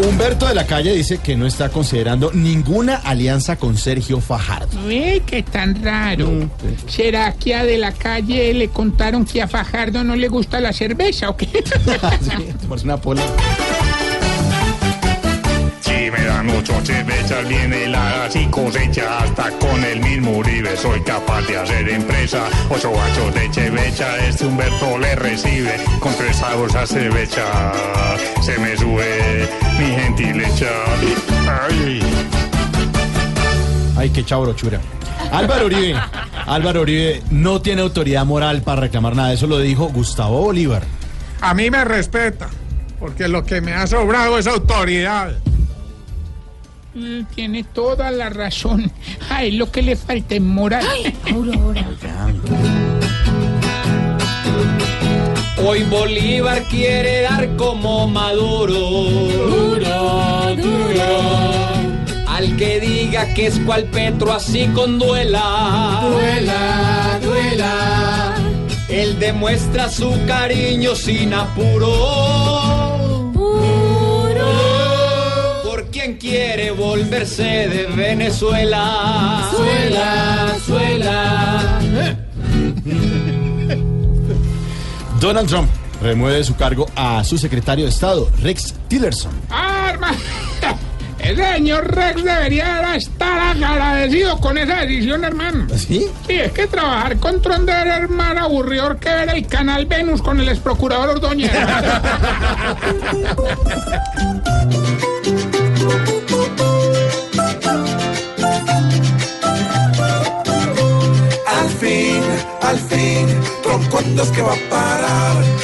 Humberto de la Calle dice que no está considerando ninguna alianza con Sergio Fajardo. Uy, qué tan raro. ¿Será que a de la calle le contaron que a Fajardo no le gusta la cerveza o qué? Sí, una pola. Si me dan ocho cervezas, bien heladas y cosecha, hasta con el mismo Uribe soy capaz de hacer empresa. Ocho guachos de chevecha, este Humberto le recibe, con tres sabores a cerveza, se me sube mi gentilecha. Ay. Ay, qué chabrochura. Álvaro Uribe. Álvaro Uribe no tiene autoridad moral para reclamar nada. Eso lo dijo Gustavo Bolívar. A mí me respeta, porque lo que me ha sobrado es autoridad. Mm, Tiene toda la razón. Ay, lo que le falta es moral. Hoy Bolívar quiere dar como Maduro. Que diga que es cual Petro así con duela. Duela, duela. Él demuestra su cariño sin apuro. Puro. Por quien quiere volverse de Venezuela. Suela, suela. Donald Trump remueve de su cargo a su secretario de Estado, Rex Tillerson. Arma. El señor Rex debería estar agradecido con esa decisión, hermano. ¿Sí? Sí, es que trabajar con Tronder es más aburrido que ver el canal Venus con el ex procurador Ordóñez. Al fin, al fin, es que va a parar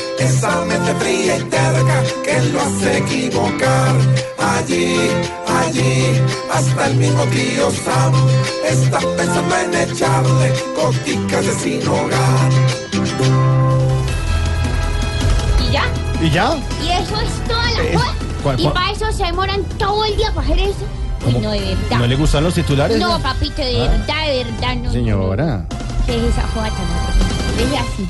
esa mente fría y terca que lo hace equivocar. Allí, allí, hasta el mismo tío Sam está pensando en echarle goticas de sin hogar. ¿Y ya? ¿Y ya? ¿Y eso es toda la Eh, ¿Y para eso se demoran todo el día para hacer eso? No, de verdad. ¿No le gustan los titulares? No, papito, de Ah. verdad, de verdad, no. no, no. Señora. ¿Qué es esa joda tan horrible? Deje así.